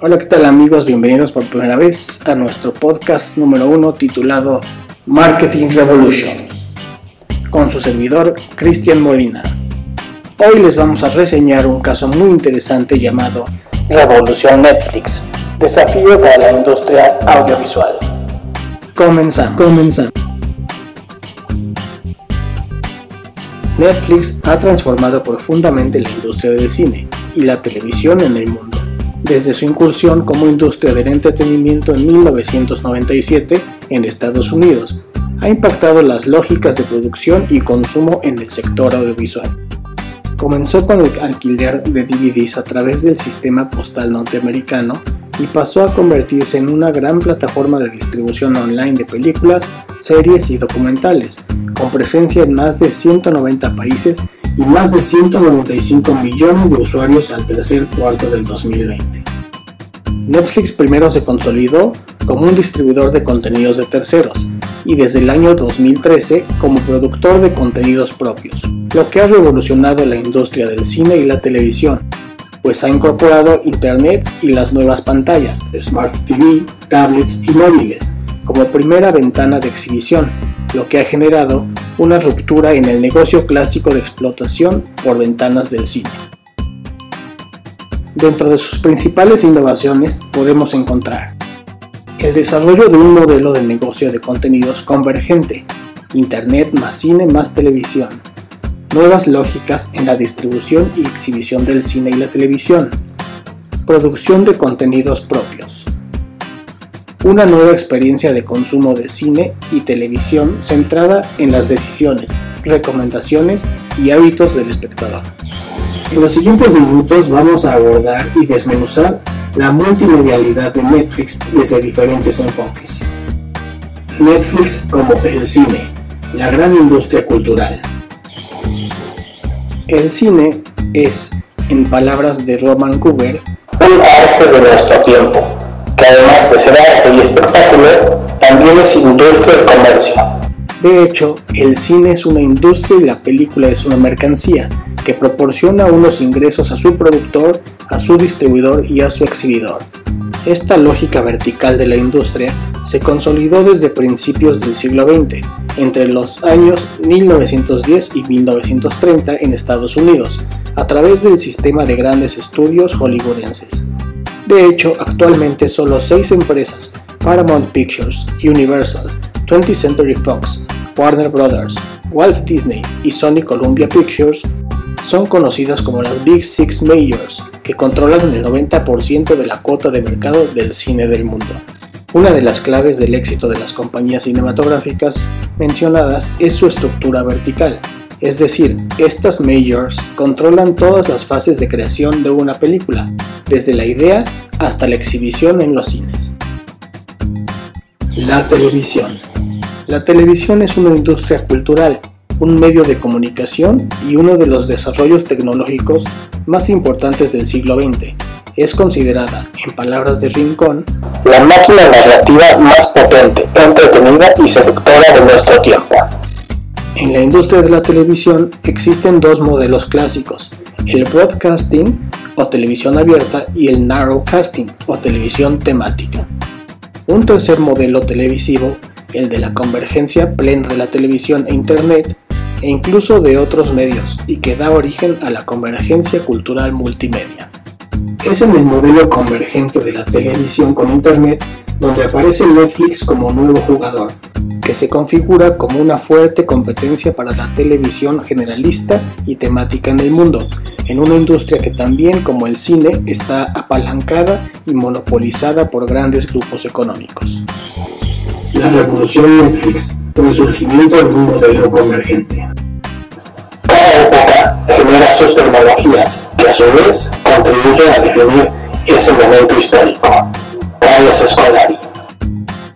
Hola, ¿qué tal amigos? Bienvenidos por primera vez a nuestro podcast número uno titulado Marketing Revolutions con su servidor Cristian Molina. Hoy les vamos a reseñar un caso muy interesante llamado Revolución Netflix, desafío para la industria audiovisual. Comenzamos. Comenzamos. Netflix ha transformado profundamente la industria del cine y la televisión en el mundo. Desde su incursión como industria del entretenimiento en 1997 en Estados Unidos, ha impactado las lógicas de producción y consumo en el sector audiovisual. Comenzó con el alquiler de DVDs a través del sistema postal norteamericano y pasó a convertirse en una gran plataforma de distribución online de películas, series y documentales, con presencia en más de 190 países y más de 195 millones de usuarios al tercer cuarto del 2020. Netflix primero se consolidó como un distribuidor de contenidos de terceros y desde el año 2013 como productor de contenidos propios, lo que ha revolucionado la industria del cine y la televisión, pues ha incorporado Internet y las nuevas pantallas, Smart TV, tablets y móviles, como primera ventana de exhibición, lo que ha generado una ruptura en el negocio clásico de explotación por ventanas del cine. Dentro de sus principales innovaciones podemos encontrar el desarrollo de un modelo de negocio de contenidos convergente, Internet más cine más televisión, nuevas lógicas en la distribución y exhibición del cine y la televisión, producción de contenidos propios, una nueva experiencia de consumo de cine y televisión centrada en las decisiones, recomendaciones y hábitos del espectador. En los siguientes minutos vamos a abordar y desmenuzar la multimedialidad de Netflix desde diferentes enfoques. Netflix como el cine, la gran industria cultural. El cine es, en palabras de Roman Cooper, un arte de nuestro tiempo, que además de ser arte y espectáculo, también es industria y comercio. De hecho, el cine es una industria y la película es una mercancía que proporciona unos ingresos a su productor, a su distribuidor y a su exhibidor. Esta lógica vertical de la industria se consolidó desde principios del siglo XX, entre los años 1910 y 1930 en Estados Unidos, a través del sistema de grandes estudios hollywoodenses. De hecho, actualmente solo seis empresas, Paramount Pictures, Universal, 20th Century Fox, Warner Brothers, Walt Disney y Sony Columbia Pictures, son conocidas como las Big Six Majors, que controlan el 90% de la cuota de mercado del cine del mundo. Una de las claves del éxito de las compañías cinematográficas mencionadas es su estructura vertical, es decir, estas majors controlan todas las fases de creación de una película, desde la idea hasta la exhibición en los cines. La televisión. La televisión es una industria cultural un medio de comunicación y uno de los desarrollos tecnológicos más importantes del siglo XX. Es considerada, en palabras de Rincón, la máquina narrativa más potente, entretenida y seductora de nuestro tiempo. En la industria de la televisión existen dos modelos clásicos, el broadcasting o televisión abierta y el narrowcasting o televisión temática. Un tercer modelo televisivo, el de la convergencia plena de la televisión e Internet, e incluso de otros medios y que da origen a la convergencia cultural multimedia. Es en el modelo convergente de la televisión con Internet donde aparece Netflix como nuevo jugador, que se configura como una fuerte competencia para la televisión generalista y temática en el mundo, en una industria que también como el cine está apalancada y monopolizada por grandes grupos económicos. La revolución Netflix el surgimiento de un modelo convergente. Cada época genera sus tecnologías que a su vez contribuyen a definir ese momento histórico. Carlos Escolari.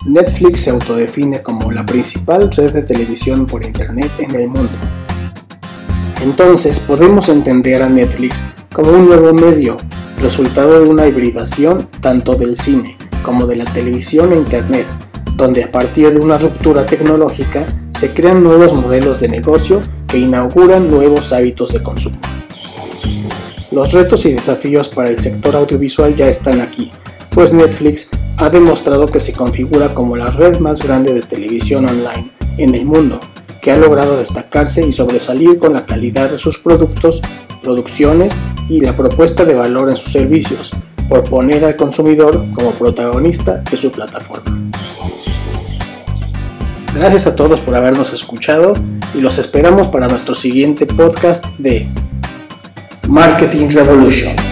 Netflix se autodefine como la principal red de televisión por Internet en el mundo. Entonces podemos entender a Netflix como un nuevo medio, resultado de una hibridación tanto del cine como de la televisión e Internet, donde a partir de una ruptura tecnológica se crean nuevos modelos de negocio que inauguran nuevos hábitos de consumo. Los retos y desafíos para el sector audiovisual ya están aquí, pues Netflix ha demostrado que se configura como la red más grande de televisión online en el mundo, que ha logrado destacarse y sobresalir con la calidad de sus productos, producciones y la propuesta de valor en sus servicios, por poner al consumidor como protagonista de su plataforma. Gracias a todos por habernos escuchado y los esperamos para nuestro siguiente podcast de Marketing Revolution.